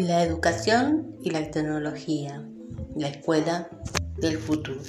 La educación y la tecnología, la escuela del futuro.